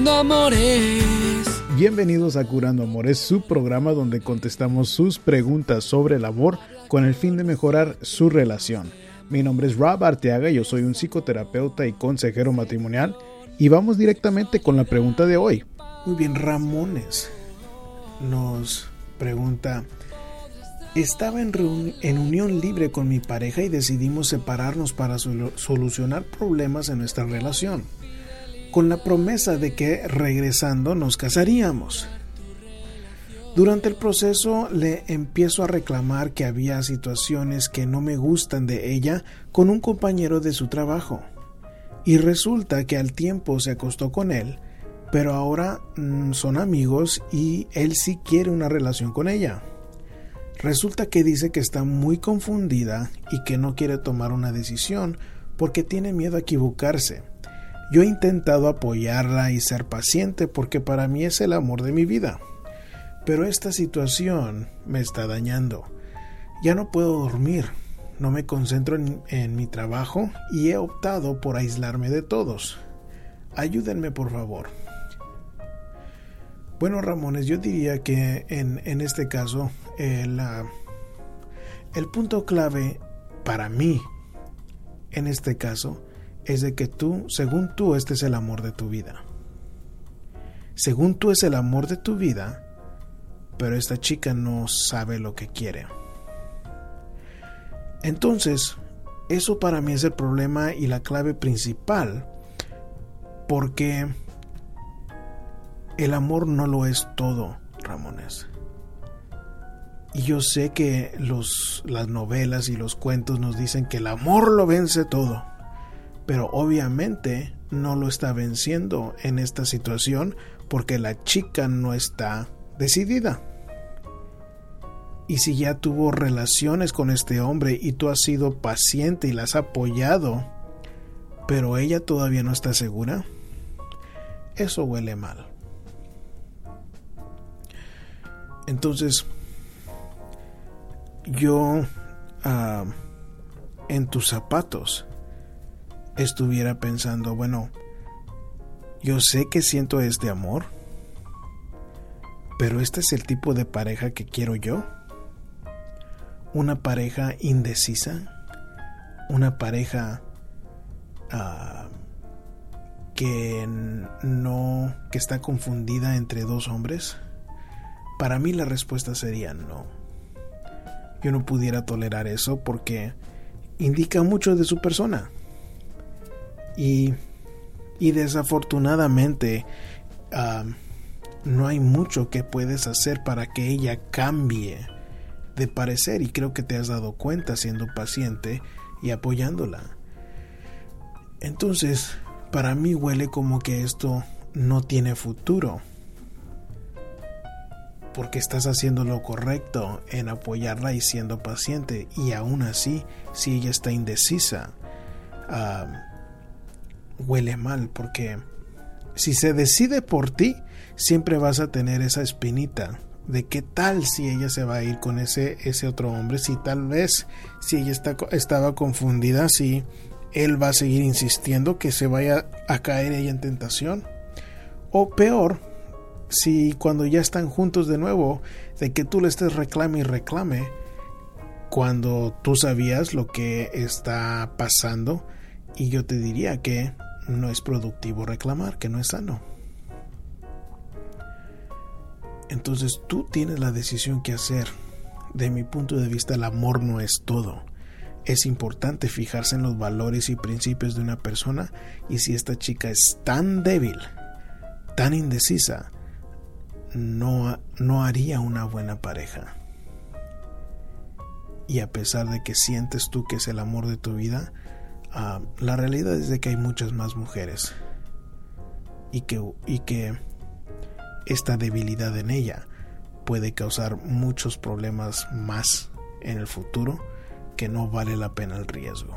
Curando Amores. Bienvenidos a Curando Amores, su programa donde contestamos sus preguntas sobre el amor con el fin de mejorar su relación. Mi nombre es Rob Arteaga, yo soy un psicoterapeuta y consejero matrimonial y vamos directamente con la pregunta de hoy. Muy bien, Ramones nos pregunta, estaba en, en, unión libre con mi pareja y decidimos separarnos para solucionar problemas en nuestra relación con la promesa de que regresando nos casaríamos. Durante el proceso le empiezo a reclamar que había situaciones que no me gustan de ella con un compañero de su trabajo. Y resulta que al tiempo se acostó con él, pero ahora mm, son amigos y él sí quiere una relación con ella. Resulta que dice que está muy confundida y que no quiere tomar una decisión porque tiene miedo a equivocarse yo he intentado apoyarla y ser paciente porque para mí es el amor de mi vida. Pero esta situación me está dañando. Ya no puedo dormir, no me concentro en, mi trabajo y he optado por aislarme de todos. Ayúdenme por favor. Bueno, Ramones, yo diría que en, este caso el, el punto clave para mí, en este caso, es de que tú, según tú, este es el amor de tu vida. Según tú es el amor de tu vida, pero esta chica no sabe lo que quiere. Entonces, eso para mí es el problema y la clave principal, porque el amor no lo es todo, Ramones. Y yo sé que los, las novelas y los cuentos nos dicen que el amor lo vence todo pero obviamente no lo está venciendo en esta situación porque la chica no está decidida. Y si ya tuvo relaciones con este hombre y tú has sido paciente y la has apoyado, pero ella todavía no está segura, eso huele mal. Entonces, yo ah, en tus zapatos, estuviera pensando, bueno, yo sé que siento este amor, pero este es el tipo de pareja que quiero yo. Una pareja indecisa, una pareja uh, que no, que está confundida entre dos hombres. Para mí la respuesta sería no. Yo no pudiera tolerar eso porque indica mucho de su persona. Y, desafortunadamente no hay mucho que puedes hacer para que ella cambie de parecer y creo que te has dado cuenta siendo paciente y apoyándola. Entonces, para mí huele como que esto no tiene futuro. Porque estás haciendo lo correcto en apoyarla y siendo paciente. Y aún así, si ella está indecisa, huele mal porque si se decide por ti, siempre vas a tener esa espinita de qué tal si ella se va a ir con ese, ese otro hombre, si tal vez si ella está, estaba confundida, si él va a seguir insistiendo que se vaya a caer ella en tentación. O peor, si cuando ya están juntos de nuevo, de que tú le estés reclame y reclame, cuando tú sabías lo que está pasando, y yo te diría que no es productivo reclamar, que no es sano. Entonces tú tienes la decisión que hacer. De mi punto de vista, el amor no es todo. Es importante fijarse en los valores y principios de una persona y si esta chica es tan débil, tan indecisa, no, no haría una buena pareja. Y a pesar de que sientes tú que es el amor de tu vida, Ah, la realidad es de que hay muchas más mujeres y que, y que esta debilidad en ella puede causar muchos problemas más en el futuro que no vale la pena el riesgo.